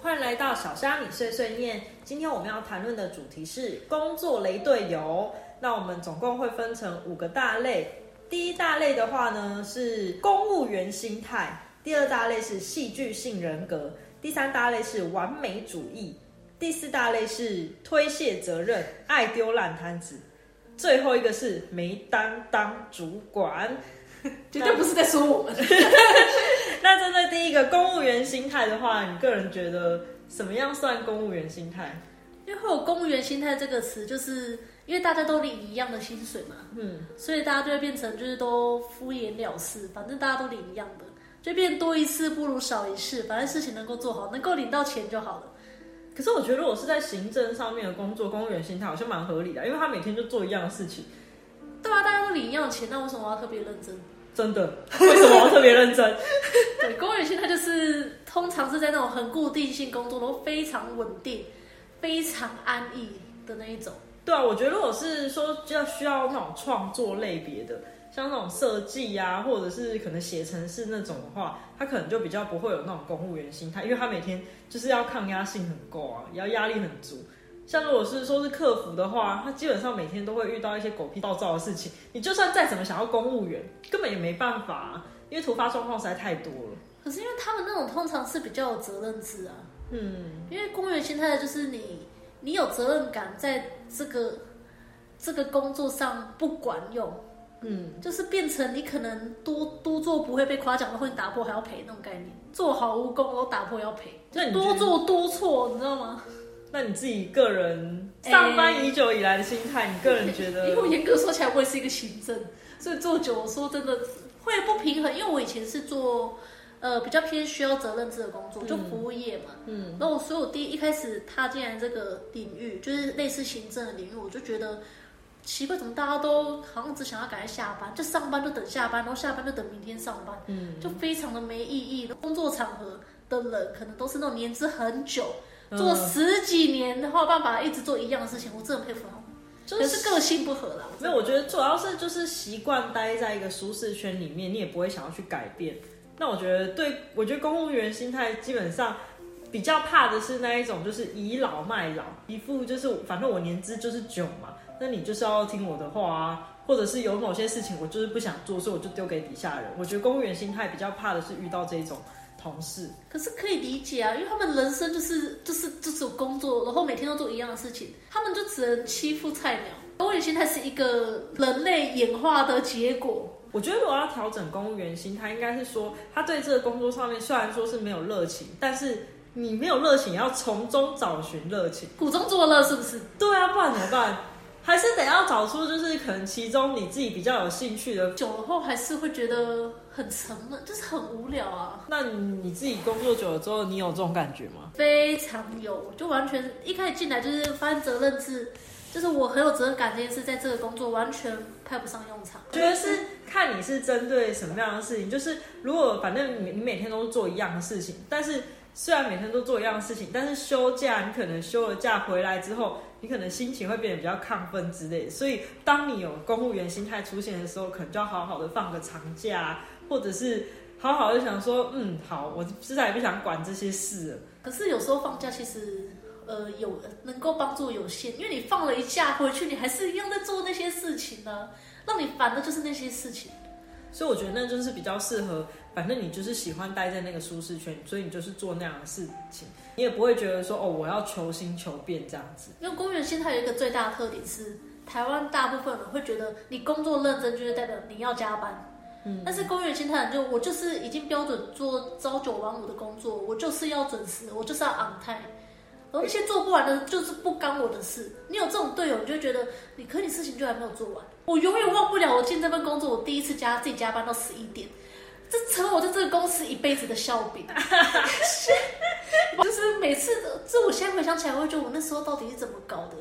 欢迎来到小虾米碎碎念。今天我们要谈论的主题是工作雷队友。那我们总共会分成五个大类。第一大类的话呢是公务员心态，第二大类是戏剧性人格，第三大类是完美主义，第四大类是推卸责任、爱丢烂摊子，最后一个是没担当主管。绝对不是在说我们。那针对第一个公务员心态的话，你个人觉得什么样算公务员心态？因为会有公务员心态这个词，就是因为大家都领一样的薪水嘛，嗯，所以大家就会变成就是都敷衍了事，反正大家都领一样的，就变多一事不如少一事，反正事情能够做好，能够领到钱就好了。可是我觉得我是在行政上面的工作，公务员心态好像蛮合理的，因为他每天就做一样的事情。对啊，大家都领一样的钱，那为什么我要特别认真？真的？为什么我特别认真？对，公务员心态就是通常是在那种很固定性工作，都非常稳定、非常安逸的那一种。对啊，我觉得如果是说要需要那种创作类别的，像那种设计呀，或者是可能写程式那种的话，他可能就比较不会有那种公务员心态，因为他每天就是要抗压性很够啊，也要压力很足。像如果是说是客服的话，他基本上每天都会遇到一些狗屁暴躁的事情。你就算再怎么想要公务员，根本也没办法，因为突发状况实在太多了。可是因为他们那种通常是比较有责任制啊，嗯，因为公务员心态的就是你，你有责任感，在这个这个工作上不管用，嗯，就是变成你可能多多做不会被夸奖，会打破还要赔那种概念，做好无功都打破要赔，多做多错，你知道吗？那你自己个人上班已久以来的心态，你个人觉得？因为严格说起来，我也是一个行政，所以做久，说真的会不平衡。因为我以前是做呃比较偏需要责任制的工作，就服务业嘛。嗯。然后，所以我第一一开始踏进来这个领域，就是类似行政的领域，我就觉得奇怪，怎么大家都好像只想要赶快下班，就上班就等下班，然后下班就等明天上班，嗯，就非常的没意义。工作场合的人可能都是那种年资很久。做十几年的话，办法一直做一样的事情，我真的佩服他们。就是个性不合啦。没有，我觉得主要是就是习惯待在一个舒适圈里面，你也不会想要去改变。那我觉得，对我觉得公务员心态基本上比较怕的是那一种，就是倚老卖老，一副就是反正我年资就是久嘛，那你就是要听我的话啊，或者是有某些事情我就是不想做，所以我就丢给底下人。我觉得公务员心态比较怕的是遇到这一种。同事，可是可以理解啊，因为他们人生就是就是就是工作，然后每天都做一样的事情，他们就只能欺负菜鸟。公务员心态是一个人类演化的结果。我觉得如果要调整公务员心态，应该是说他对这个工作上面虽然说是没有热情，但是你没有热情，也要从中找寻热情，苦中作乐，是不是？对啊，不然怎么办？还是得要找出，就是可能其中你自己比较有兴趣的。久了后还是会觉得很沉闷，就是很无聊啊。那你自己工作久了之后，你有这种感觉吗？非常有，就完全一开始进来就是发现责任制，就是我很有责任感这件事，在这个工作完全派不上用场。觉得是看你是针对什么样的事情，就是如果反正你你每天都做一样的事情，但是虽然每天都做一样的事情，但是休假你可能休了假回来之后。你可能心情会变得比较亢奋之类，所以当你有公务员心态出现的时候，可能就要好好的放个长假，或者是好好的想说，嗯，好，我实在也不想管这些事。可是有时候放假其实，呃，有能够帮助有限，因为你放了一假回去，你还是一样在做那些事情呢，让你烦的就是那些事情。所以我觉得那就是比较适合。反正你就是喜欢待在那个舒适圈，所以你就是做那样的事情，你也不会觉得说哦，我要求新求变这样子。因为公务员心态有一个最大的特点是，台湾大部分人会觉得你工作认真就是代表你要加班，嗯，但是公务员心态就我就是已经标准做朝九晚五的工作，我就是要准时，我就是要 on time，而那些做不完的就是不干我的事。你有这种队友，你就觉得你可你事情就还没有做完。我永远忘不了我进这份工作，我第一次加自己加班到十一点。这成了我在这个公司一辈子的笑柄，就是每次，这我现在回想起来，我会觉得我那时候到底是怎么搞的？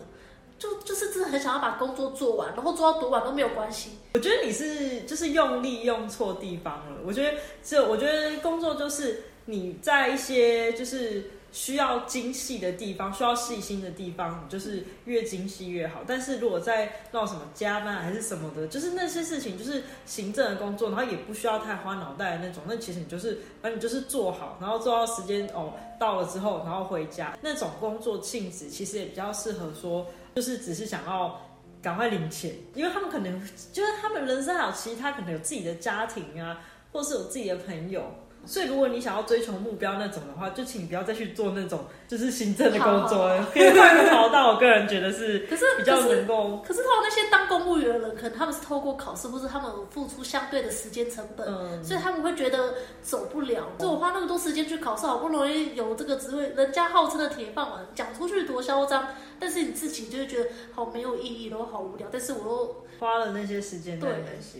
就就是真的很想要把工作做完，然后做到多晚都没有关系。我觉得你是就是用力用错地方了。我觉得这，我觉得工作就是你在一些就是需要精细的地方，需要细心的地方，你就是越精细越好。但是如果在那种什么加班还是什么的，就是那些事情就是行政的工作，然后也不需要太花脑袋的那种，那其实你就是反正你就是做好，然后做到时间哦到了之后，然后回家那种工作性质，其实也比较适合说，就是只是想要。赶快领钱，因为他们可能就是他们人生还有其他可能有自己的家庭啊，或是有自己的朋友。所以，如果你想要追求目标那种的话，就请不要再去做那种就是行政的工作，可以换个跑道。我个人觉得是，可是比较能够。可是，他们那些当公务员的人，可能他们是透过考试，或是他们付出相对的时间成本，所以他们会觉得走不了。就我花那么多时间去考试，好不容易有这个职位，人家号称的铁饭碗，讲出去多嚣张，但是你自己就会觉得好没有意义，都好无聊。但是我又花了那些时间，对，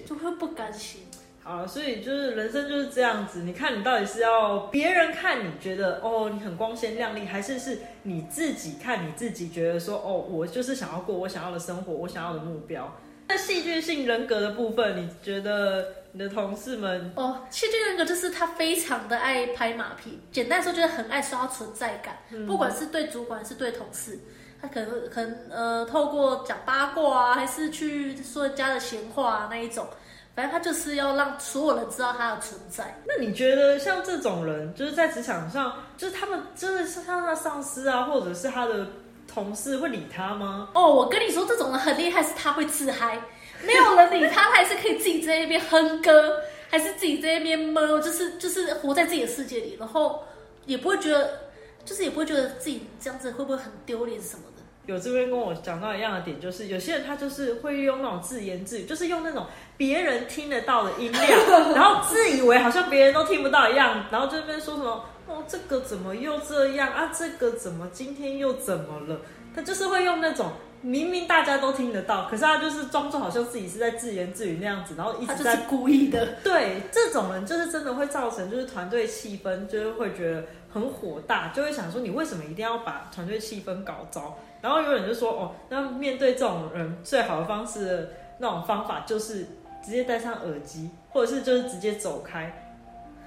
就会不甘心。好，所以就是人生就是这样子。你看，你到底是要别人看你觉得哦，你很光鲜亮丽，还是是你自己看你自己觉得说哦，我就是想要过我想要的生活，我想要的目标。那戏剧性人格的部分，你觉得你的同事们哦，戏剧人格就是他非常的爱拍马屁，简单说就是很爱刷存在感，不管是对主管是对同事，他可能可能呃透过讲八卦啊，还是去说人家的闲话啊那一种。反正他就是要让所有人知道他的存在。那你觉得像这种人，就是在职场上，就是他们真的是像他的上司啊，或者是他的同事会理他吗？哦，我跟你说，这种人很厉害，是他会自嗨，没有人理他，他还是可以自己在那边哼歌，还是自己在那边闷，就是就是活在自己的世界里，然后也不会觉得，就是也不会觉得自己这样子会不会很丢脸什么的。有这边跟我讲到一样的点，就是有些人他就是会用那种自言自语，就是用那种别人听得到的音量，然后自以为好像别人都听不到一样，然后这边说什么哦，这个怎么又这样啊？这个怎么今天又怎么了？他就是会用那种明明大家都听得到，可是他就是装作好像自己是在自言自语那样子，然后一直在故意的。对，这种人就是真的会造成就是团队气氛，就是会觉得很火大，就会想说你为什么一定要把团队气氛搞糟？然后有人就说：“哦，那面对这种人，最好的方式，那种方法就是直接戴上耳机，或者是就是直接走开，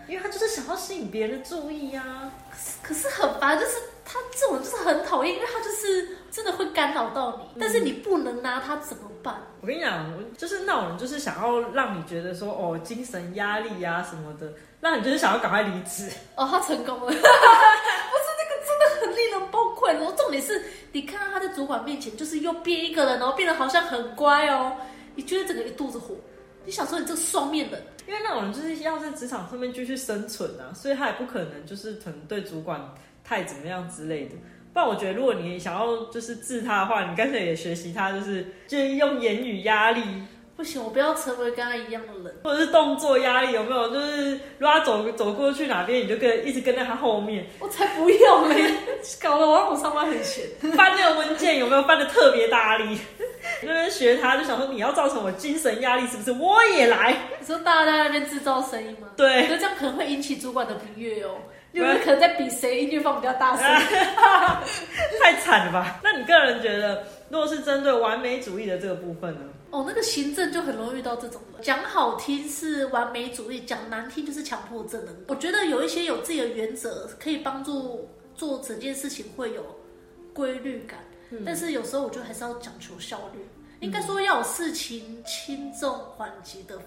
因为他就是想要吸引别人的注意呀。可是可是很烦，就是他这种就是很讨厌，因为他就是真的会干扰到你，但是你不能拿他怎么办？我跟你讲，就是那种人，就是想要让你觉得说哦，精神压力呀什么的，让你就是想要赶快离职。哦，他成功了，不是那个真的很令人崩溃。然后重点是。”你看到他在主管面前，就是又变一个人，然后变得好像很乖哦。你觉得整个一肚子火，你想说你这个双面人，因为那种人就是要在职场上面继续生存啊，所以他也不可能就是可能对主管太怎么样之类的。不然我觉得，如果你想要就是治他的话，你干脆也学习他，就是就是用言语压力。不行，我不要成为跟他一样的人，或者是动作压力有没有？就是如果他走走过去哪边，你就跟一直跟在他后面。我才不要嘞！搞得我让我上班很闲。翻那个文件有没有翻的特别大力？那边学他，就想说你要造成我精神压力，是不是？我也来。你说大家在那边制造声音吗？对。我觉得这样可能会引起主管的不悦哦。有没有可能在比谁音乐放比较大声？太惨了吧？那你个人觉得，如果是针对完美主义的这个部分呢？哦，那个行政就很容易遇到这种的，讲好听是完美主义，讲难听就是强迫症的。我觉得有一些有自己的原则，可以帮助做整件事情会有规律感。但是有时候我觉得还是要讲求效率，应该说要有事情轻重缓急的。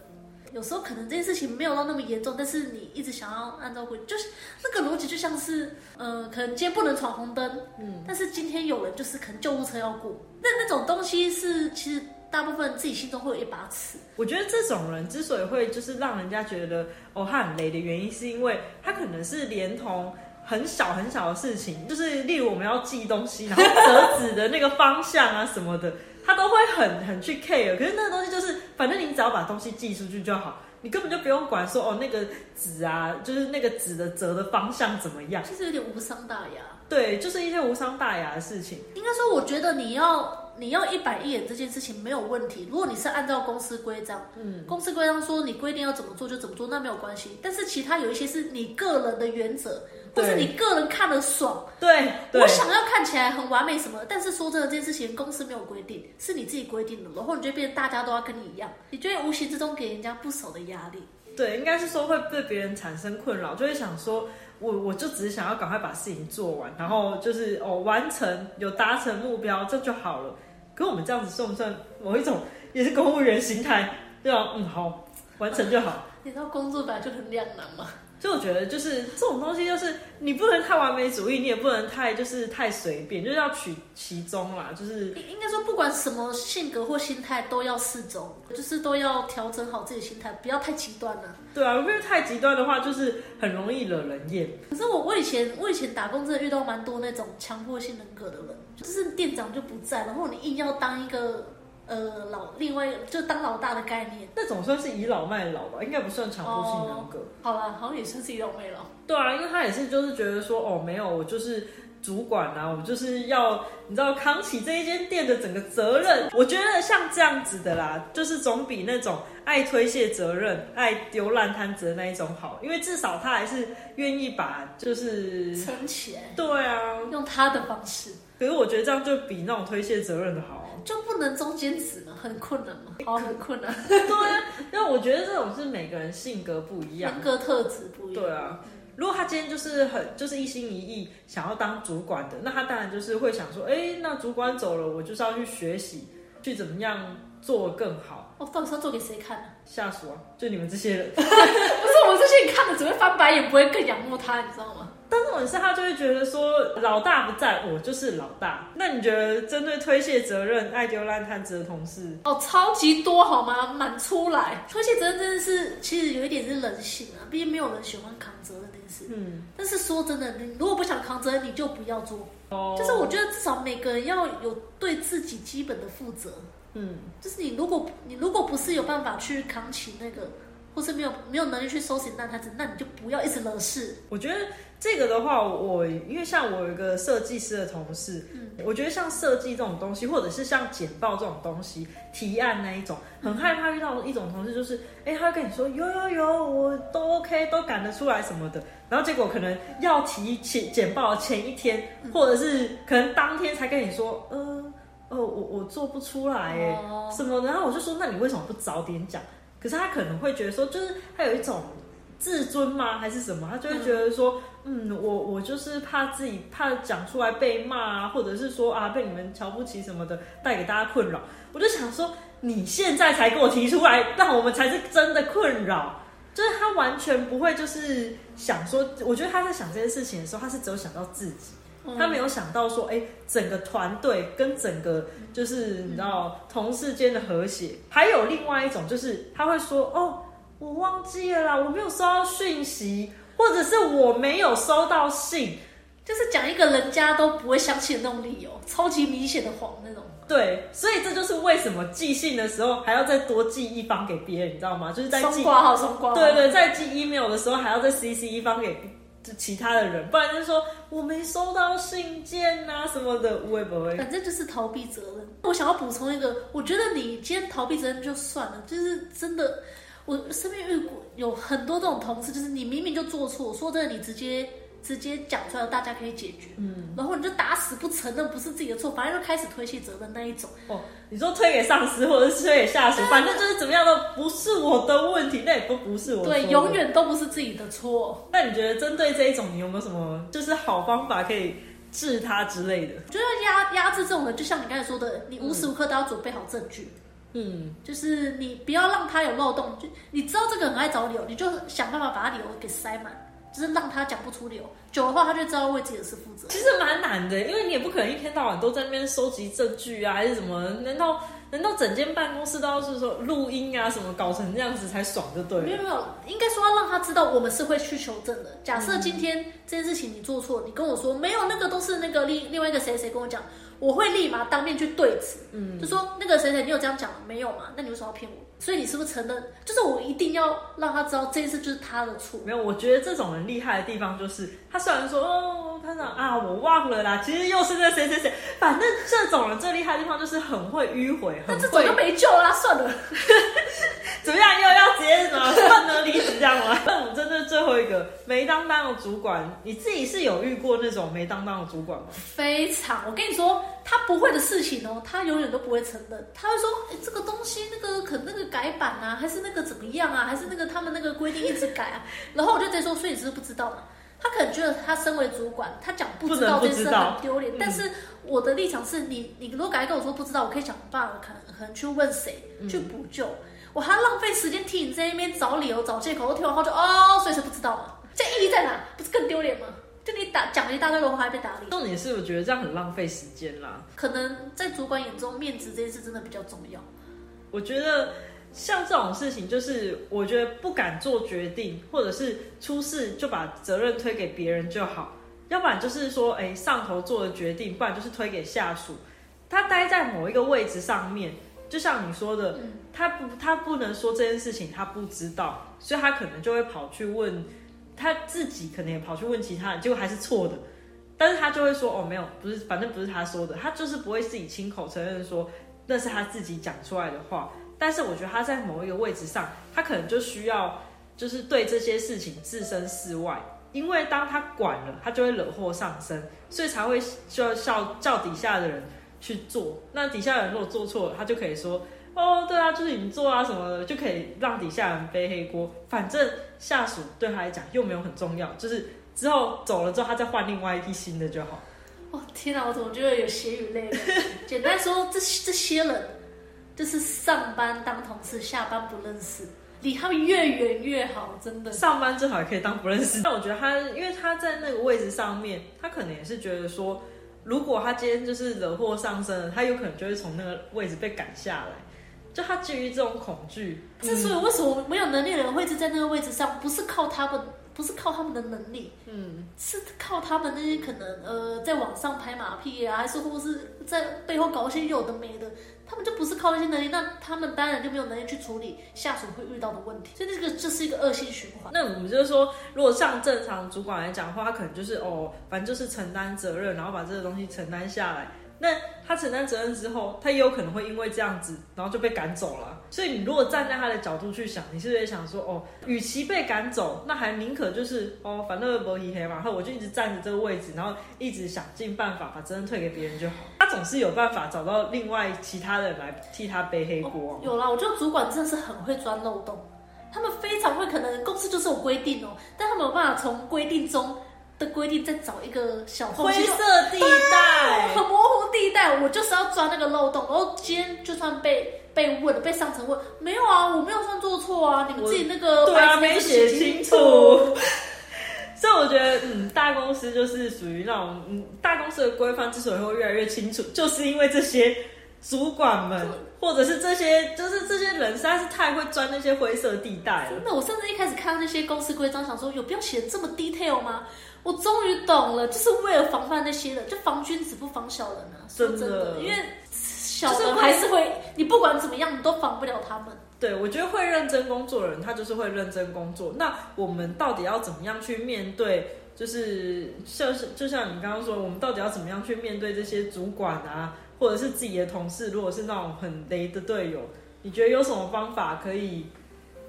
有时候可能这件事情没有到那么严重，但是你一直想要按照规，就是那个逻辑就像是，呃，可能今天不能闯红灯，嗯，但是今天有人就是可能救护车要过，那那种东西是其实。大部分自己心中会有一把尺。我觉得这种人之所以会就是让人家觉得哦他很雷的原因，是因为他可能是连同很小很小的事情，就是例如我们要寄东西，然后折纸的那个方向啊什么的，他都会很很去 care。可是那个东西就是，反正你只要把东西寄出去就好，你根本就不用管说哦那个纸啊，就是那个纸的折的方向怎么样，其实有点无伤大雅。对，就是一些无伤大雅的事情。应该说，我觉得你要。你要一板一眼这件事情没有问题。如果你是按照公司规章，嗯，公司规章说你规定要怎么做就怎么做，那没有关系。但是其他有一些是你个人的原则，或是你个人看的爽，对，我想要看起来很完美什么。但是说真的，这件事情公司没有规定，是你自己规定的，然后你就变大家都要跟你一样，你就会无形之中给人家不少的压力。对，应该是说会对别人产生困扰，就会想说，我我就只是想要赶快把事情做完，然后就是哦完成有达成目标，这就好了。可我们这样子算不算某一种也是公务员心态？对啊，嗯，好，完成就好。你知道工作本来就很两难吗？所以我觉得就是这种东西，就是你不能太完美主义，你也不能太就是太随便，就是要取其中啦。就是应该说，不管什么性格或心态，都要适中，就是都要调整好自己心态，不要太极端了。对啊，如果太极端的话，就是很容易惹人厌。可是我我以前我以前打工真的遇到蛮多那种强迫性人格的人，就是店长就不在，然后你硬要当一个。呃，老另外就当老大的概念，那总算是倚老卖老吧，应该不算强迫性人格。好了，好像也是倚老卖老。对啊，因为他也是就是觉得说，哦，没有，我就是主管啊，我就是要你知道扛起这一间店的整个责任。我觉得像这样子的啦，就是总比那种爱推卸责任、爱丢烂摊子的那一种好，因为至少他还是愿意把就是撑起来。对啊，用他的方式。可是我觉得这样就比那种推卸责任的好。就不能中间值吗？很困难吗？哦，很困难。对啊，因为我觉得这种是每个人性格不一样，人格特质不一样。对啊，如果他今天就是很就是一心一意想要当主管的，那他当然就是会想说，哎，那主管走了，我就是要去学习，去怎么样做更好。哦，到底是要做给谁看呢？下属啊，就你们这些人。不是我们这些人看了只会翻白眼，不会更仰慕他，你知道吗？但这种事，他就会觉得说，老大不在我就是老大。那你觉得针对推卸责任、爱丢烂摊子的同事，哦，超级多好吗？满出来，推卸责任真的是，其实有一点是人性啊。毕竟没有人喜欢扛责任这件事。嗯。但是说真的，你如果不想扛责任，你就不要做。哦。就是我觉得至少每个人要有对自己基本的负责。嗯。就是你如果你如果不是有办法去扛起那个。或是没有没有能力去收拾烂摊子，那你就不要一直惹事。我觉得这个的话，我因为像我有一个设计师的同事，嗯，我觉得像设计这种东西，或者是像简报这种东西，提案那一种，很害怕遇到一种同事，就是，哎，他会跟你说有有有，我都 OK，都赶得出来什么的，然后结果可能要提前简报前一天，或者是可能当天才跟你说，呃，哦，我我做不出来，哎，什么的，然后我就说，那你为什么不早点讲？可是他可能会觉得说，就是他有一种自尊吗，还是什么？他就会觉得说，嗯，我我就是怕自己怕讲出来被骂啊，或者是说啊被你们瞧不起什么的，带给大家困扰。我就想说，你现在才给我提出来，那我们才是真的困扰。就是他完全不会就是想说，我觉得他在想这件事情的时候，他是只有想到自己。他没有想到说，哎，整个团队跟整个就是你知道同事间的和谐，还有另外一种就是他会说，哦，我忘记了啦，我没有收到讯息，或者是我没有收到信，就是讲一个人家都不会相信的那种理由，超级明显的谎那种。对，所以这就是为什么寄信的时候还要再多寄一方给别人，你知道吗？就是在寄挂号、送挂号。对对，在寄 email 的时候还要再 CC 一方给。其他的人，不然就是说我没收到信件呐什么的，会不会？反正就是逃避责任。我想要补充一个，我觉得你今天逃避责任就算了，就是真的，我身边遇过有很多这种同事，就是你明明就做错，说真的，你直接。直接讲出来，大家可以解决。嗯，然后你就打死不承认不是自己的错，反正就开始推卸责任那一种。哦，你说推给上司或者是推给下属，反正就是怎么样都不是我的问题，那也不不是我。对，永远都不是自己的错。那你觉得针对这一种，你有没有什么就是好方法可以治他之类的？我觉得压压制这种人，就像你刚才说的，你无时无刻都要准备好证据。嗯，就是你不要让他有漏洞，就你知道这个很爱找理由，你就想办法把他理由给塞满。就是让他讲不出理由，久的话他就知道为自己的事负责。其实蛮难的，因为你也不可能一天到晚都在那边收集证据啊，还是什么？难道难道整间办公室都要是说录音啊什么，搞成这样子才爽就对了？没有没有，应该说要让他知道我们是会去求证的。假设今天这件事情你做错，你跟我说没有，那个都是那个另另外一个谁谁跟我讲。我会立马当面去对质，嗯，就说那个谁谁，你有这样讲没有嘛？那你为什么要骗我？所以你是不是承认？就是我一定要让他知道这件事就是他的错。没有，我觉得这种人厉害的地方就是，他虽然说哦，他长啊，我忘了啦，其实又是那谁谁谁，反正这种人最厉害的地方就是很会迂回，那这种就没救啦，算了。怎么样？又要直接什么换得离职这样吗？那我们真的最后一个没当当的主管，你自己是有遇过那种没当当的主管吗？非常，我跟你说，他不会的事情哦，他永远都不会承认。他会说，哎，这个东西那个可能那个改版啊，还是那个怎么样啊，还是那个他们那个规定一直改啊。然后我就直接说，所以你是不知道嘛？他可能觉得他身为主管，他讲不知道这件事很丢脸。但是我的立场是你，你如果敢跟我说不知道，我可以想办法，可能可能去问谁去补救。我还浪费时间替你在那边找理由、找借口，我听完后就哦，所以是不知道嘛？这意义在哪？不是更丢脸吗？就你打讲了一大堆的话，还被打脸。重点是，我觉得这样很浪费时间啦。可能在主管眼中，面子这件事真的比较重要。我觉得像这种事情，就是我觉得不敢做决定，或者是出事就把责任推给别人就好。要不然就是说，哎，上头做的决定，不然就是推给下属。他待在某一个位置上面。就像你说的，他不，他不能说这件事情他不知道，所以他可能就会跑去问他自己，可能也跑去问其他人，结果还是错的。但是他就会说：“哦，没有，不是，反正不是他说的。”他就是不会自己亲口承认说那是他自己讲出来的话。但是我觉得他在某一个位置上，他可能就需要就是对这些事情置身事外，因为当他管了，他就会惹祸上身，所以才会就要叫叫底下的人。去做，那底下人如果做错了，他就可以说，哦，对啊，就是你做啊什么的，就可以让底下人背黑锅。反正下属对他来讲又没有很重要，就是之后走了之后，他再换另外一批新的就好。哦，天哪，我怎么觉得有血与泪？简单说，这这些人就是上班当同事，下班不认识，离他们越远越好，真的。上班最好也可以当不认识。但我觉得他，因为他在那个位置上面，他可能也是觉得说。如果他今天就是惹祸上身了，他有可能就会从那个位置被赶下来。就他基于这种恐惧，之所以为什么没有能力的人会一直在那个位置上，不是靠他们，不是靠他们的能力，嗯，是靠他们那些可能呃在网上拍马屁啊，还是或是在背后搞一些有的没的。他们就不是靠那些能力，那他们当然就没有能力去处理下属会遇到的问题，所以这个就是一个恶性循环。那我们就是说，如果像正常主管来讲的话，他可能就是哦，反正就是承担责任，然后把这个东西承担下来。那他承担责任之后，他也有可能会因为这样子，然后就被赶走了。所以你如果站在他的角度去想，你是不是想说，哦，与其被赶走，那还宁可就是哦，反正不黑黑嘛，然后我就一直站着这个位置，然后一直想尽办法把责任推给别人就好。他总是有办法找到另外其他人来替他背黑锅。有啦，我觉得主管真的是很会钻漏洞，他们非常会，可能公司就是有规定哦，但他们有办法从规定中。的规定再找一个小灰色地带，很模糊地带，我就是要钻那个漏洞。然后今天就算被被问，被上层问，没有啊，我没有算做错啊，你们自己那个对啊没写清楚。所以我觉得，嗯，大公司就是属于那种，嗯，大公司的规范之所以会越来越清楚，就是因为这些主管们，或者是这些，就是这些人实在是太会钻那些灰色地带了。真的，我甚至一开始看到那些公司规章，想说有必要写这么 detail 吗？我终于懂了，就是为了防范那些人，就防君子不防小人啊！真的，因为小人还是会，你不管怎么样，你都防不了他们。对，我觉得会认真工作的人，他就是会认真工作。那我们到底要怎么样去面对？就是像是就像你刚刚说，我们到底要怎么样去面对这些主管啊，或者是自己的同事？如果是那种很雷的队友，你觉得有什么方法可以？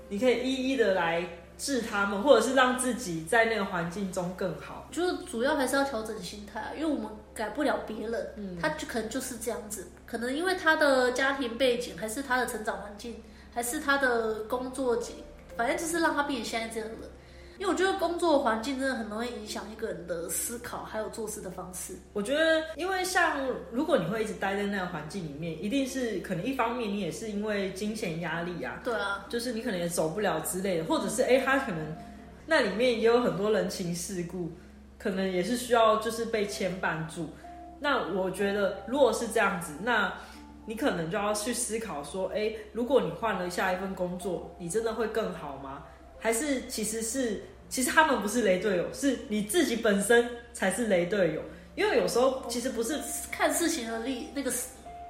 你可以一一的来。治他们，或者是让自己在那个环境中更好，就是主要还是要调整心态，因为我们改不了别人，嗯，他就可能就是这样子，可能因为他的家庭背景，还是他的成长环境，还是他的工作景，反正就是让他变成现在这样的人。因为我觉得工作环境真的很容易影响一个人的思考，还有做事的方式。我觉得，因为像如果你会一直待在那个环境里面，一定是可能一方面你也是因为金钱压力啊，对啊，就是你可能也走不了之类的，或者是哎，他可能那里面也有很多人情世故，可能也是需要就是被牵绊住。那我觉得，如果是这样子，那你可能就要去思考说，哎，如果你换了下一份工作，你真的会更好吗？还是其实是，其实他们不是雷队友，是你自己本身才是雷队友。因为有时候其实不是看事情的立那个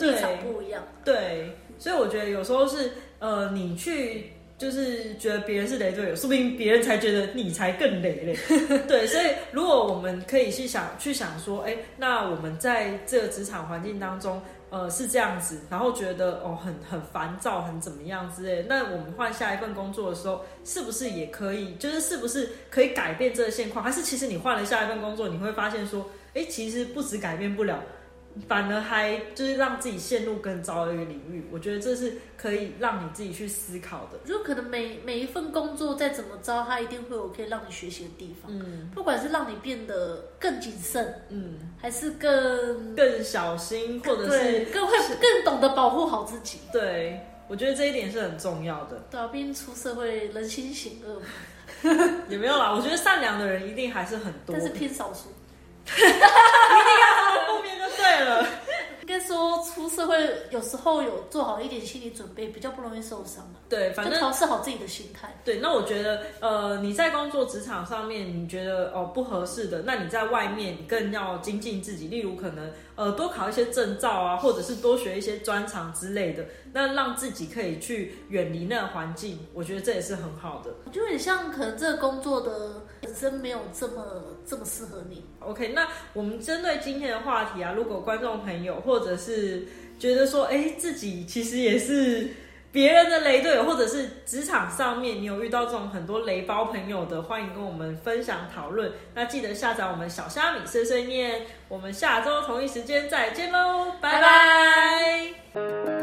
立场不一样。对，所以我觉得有时候是呃，你去就是觉得别人是雷队友，说不定别人才觉得你才更雷嘞。对，所以如果我们可以去想去想说，哎，那我们在这个职场环境当中，呃，是这样子，然后觉得哦很很烦躁，很怎么样之类，那我们换下一份工作的时候，是不是也可以？就是是不是可以改变这个现况？还是其实你换了下一份工作，你会发现说，哎，其实不止改变不了。反而还就是让自己陷入更糟的一个领域，我觉得这是可以让你自己去思考的。就可能每每一份工作再怎么糟，它一定会有可以让你学习的地方。嗯，不管是让你变得更谨慎，嗯，还是更更小心，或者是更会更懂得保护好自己。对，我觉得这一点是很重要的。对啊，毕竟出社会人心险恶，也没有啦。我觉得善良的人一定还是很多，但是偏少数。一定要对了。应该说出社会有时候有做好一点心理准备，比较不容易受伤嘛对，反正调试好自己的心态。对，那我觉得，呃，你在工作职场上面，你觉得哦不合适的，那你在外面你更要精进自己。例如，可能呃多考一些证照啊，或者是多学一些专长之类的，那让自己可以去远离那个环境。我觉得这也是很好的。就很像可能这个工作的本身没有这么这么适合你。OK，那我们针对今天的话题啊，如果观众朋友或者是觉得说，哎，自己其实也是别人的雷队友，或者是职场上面你有遇到这种很多雷包朋友的，欢迎跟我们分享讨论。那记得下载我们小虾米碎碎念，我们下周同一时间再见喽，拜拜。